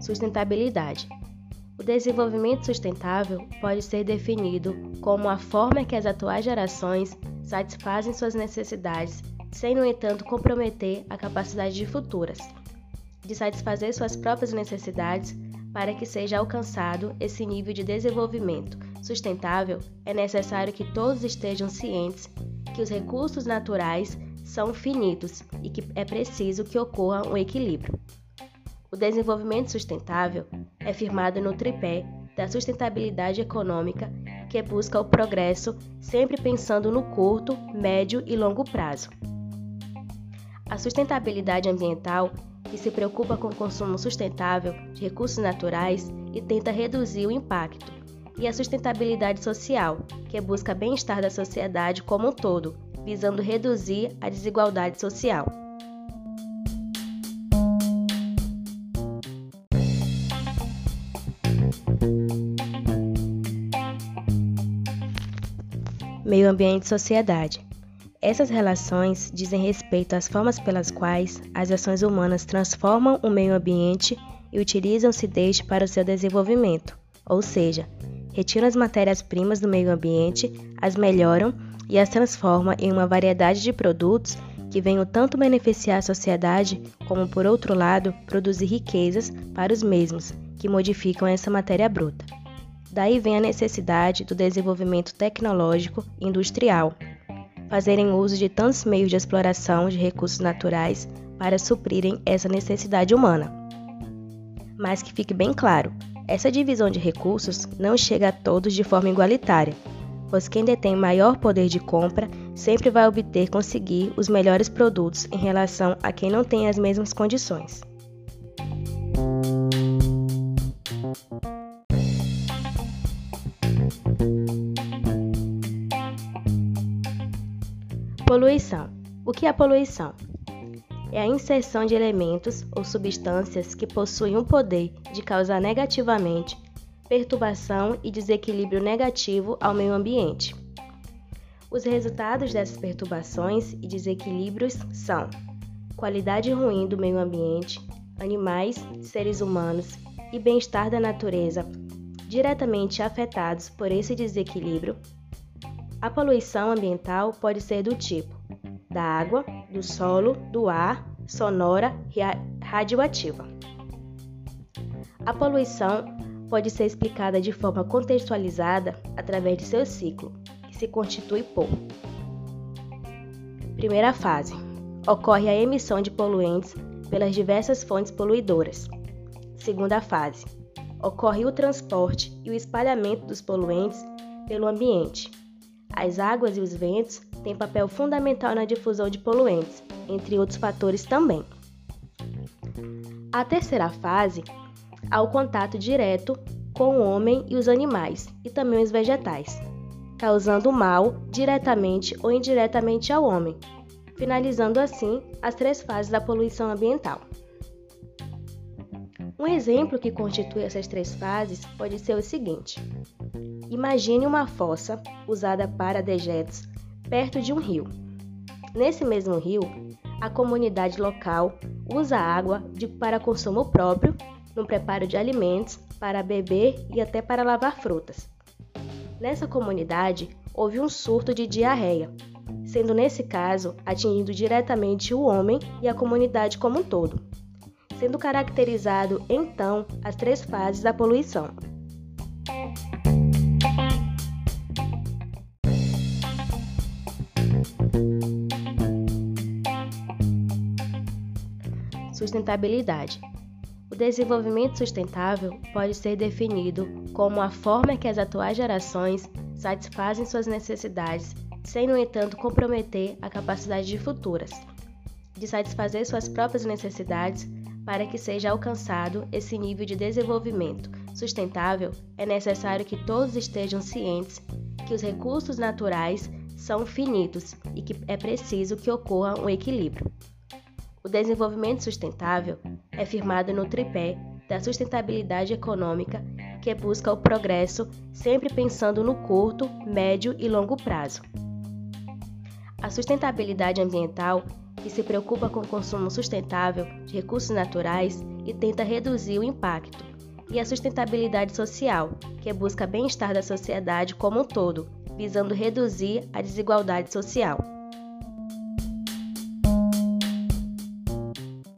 Sustentabilidade. O desenvolvimento sustentável pode ser definido como a forma que as atuais gerações satisfazem suas necessidades, sem, no entanto, comprometer a capacidade de futuras de satisfazer suas próprias necessidades para que seja alcançado esse nível de desenvolvimento sustentável, é necessário que todos estejam cientes que os recursos naturais são finitos e que é preciso que ocorra um equilíbrio. O desenvolvimento sustentável é firmado no tripé da sustentabilidade econômica, que busca o progresso sempre pensando no curto, médio e longo prazo. A sustentabilidade ambiental, que se preocupa com o consumo sustentável de recursos naturais e tenta reduzir o impacto, e a sustentabilidade social, que busca bem-estar da sociedade como um todo, visando reduzir a desigualdade social. Meio ambiente e sociedade. Essas relações dizem respeito às formas pelas quais as ações humanas transformam o meio ambiente e utilizam-se deste para o seu desenvolvimento, ou seja, retiram as matérias-primas do meio ambiente, as melhoram e as transformam em uma variedade de produtos que venham tanto beneficiar a sociedade, como, por outro lado, produzir riquezas para os mesmos, que modificam essa matéria bruta. Daí vem a necessidade do desenvolvimento tecnológico e industrial, fazerem uso de tantos meios de exploração de recursos naturais para suprirem essa necessidade humana. Mas que fique bem claro, essa divisão de recursos não chega a todos de forma igualitária, pois quem detém maior poder de compra sempre vai obter conseguir os melhores produtos em relação a quem não tem as mesmas condições. Poluição. O que é poluição? É a inserção de elementos ou substâncias que possuem o poder de causar negativamente perturbação e desequilíbrio negativo ao meio ambiente. Os resultados dessas perturbações e desequilíbrios são qualidade ruim do meio ambiente, animais, seres humanos e bem-estar da natureza diretamente afetados por esse desequilíbrio, a poluição ambiental pode ser do tipo da água, do solo, do ar, sonora e radioativa. A poluição pode ser explicada de forma contextualizada através de seu ciclo, que se constitui por Primeira fase: ocorre a emissão de poluentes pelas diversas fontes poluidoras. Segunda fase: ocorre o transporte e o espalhamento dos poluentes pelo ambiente. As águas e os ventos têm papel fundamental na difusão de poluentes, entre outros fatores também. A terceira fase há o contato direto com o homem e os animais, e também os vegetais, causando mal diretamente ou indiretamente ao homem, finalizando assim as três fases da poluição ambiental. Um exemplo que constitui essas três fases pode ser o seguinte: Imagine uma fossa usada para dejetos perto de um rio. Nesse mesmo rio, a comunidade local usa água de, para consumo próprio, no preparo de alimentos, para beber e até para lavar frutas. Nessa comunidade, houve um surto de diarreia, sendo nesse caso atingindo diretamente o homem e a comunidade como um todo, sendo caracterizado então as três fases da poluição. Sustentabilidade. O desenvolvimento sustentável pode ser definido como a forma que as atuais gerações satisfazem suas necessidades, sem, no entanto, comprometer a capacidade de futuras, de satisfazer suas próprias necessidades para que seja alcançado esse nível de desenvolvimento sustentável, é necessário que todos estejam cientes que os recursos naturais são finitos e que é preciso que ocorra um equilíbrio. O desenvolvimento sustentável é firmado no tripé da sustentabilidade econômica, que busca o progresso sempre pensando no curto, médio e longo prazo. A sustentabilidade ambiental, que se preocupa com o consumo sustentável de recursos naturais e tenta reduzir o impacto, e a sustentabilidade social, que busca bem-estar da sociedade como um todo, visando reduzir a desigualdade social.